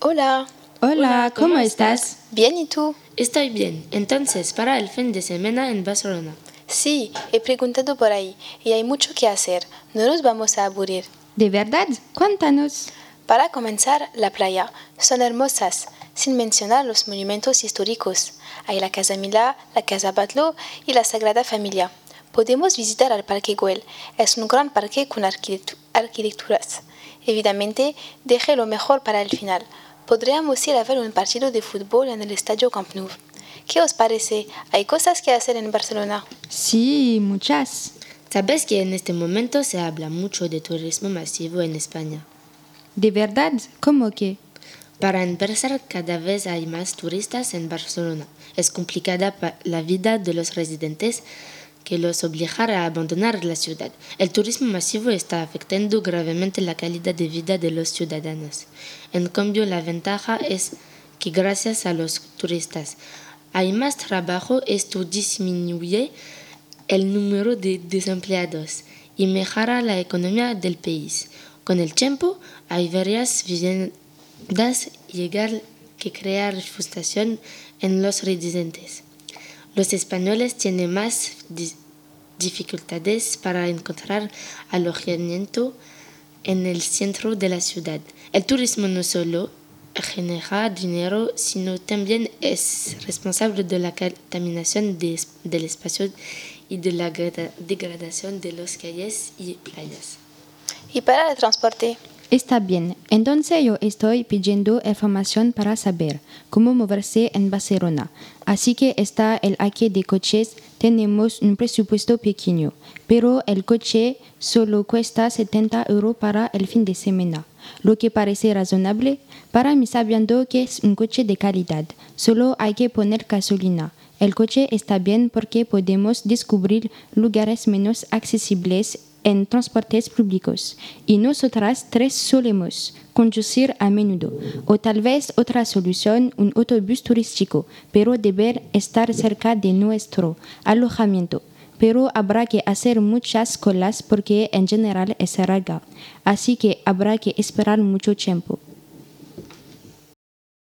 Hola. Hola, ¿cómo, ¿cómo estás? Bien, ¿y tú? Estoy bien. Entonces, para el fin de semana en Barcelona. Sí, he preguntado por ahí y hay mucho que hacer. No nos vamos a aburrir. ¿De verdad? Cuéntanos. Para comenzar, la playa. Son hermosas, sin mencionar los monumentos históricos. Hay la Casa Milá, la Casa Batlló y la Sagrada Familia. Podemos visitar al Parque Güell. Es un gran parque con arquitectu- arquitecturas. Evidentemente, deje lo mejor para el final. Podríamos ir a ver un partido de fútbol en el Estadio Camp Nou. ¿Qué os parece? Hay cosas que hacer en Barcelona. Sí, muchas. Sabes que en este momento se habla mucho de turismo masivo en España. ¿De verdad? ¿Cómo que? Para empezar, cada vez hay más turistas en Barcelona. Es complicada la vida de los residentes que los obligará a abandonar la ciudad. El turismo masivo está afectando gravemente la calidad de vida de los ciudadanos. En cambio, la ventaja es que gracias a los turistas hay más trabajo, esto disminuye el número de desempleados y mejora la economía del país. Con el tiempo, hay varias viviendas llegar que crear frustración en los residentes. Los españoles tienen más di- dificultades para encontrar alojamiento en el centro de la ciudad. El turismo no solo genera dinero, sino también es responsable de la contaminación de- del espacio y de la grada- degradación de las calles y playas. ¿Y para el transporte? Está bien. Entonces yo estoy pidiendo información para saber cómo moverse en Barcelona. Así que está el aquí de coches. Tenemos un presupuesto pequeño, pero el coche solo cuesta 70 euros para el fin de semana. Lo que parece razonable para mí sabiendo que es un coche de calidad. Solo hay que poner gasolina. El coche está bien porque podemos descubrir lugares menos accesibles en transportes públicos. Y nosotras tres solemos conducir a menudo o tal vez otra solución un autobús turístico pero deber estar cerca de nuestro alojamiento. Pero habrá que hacer muchas colas porque en general es larga. Así que habrá que esperar mucho tiempo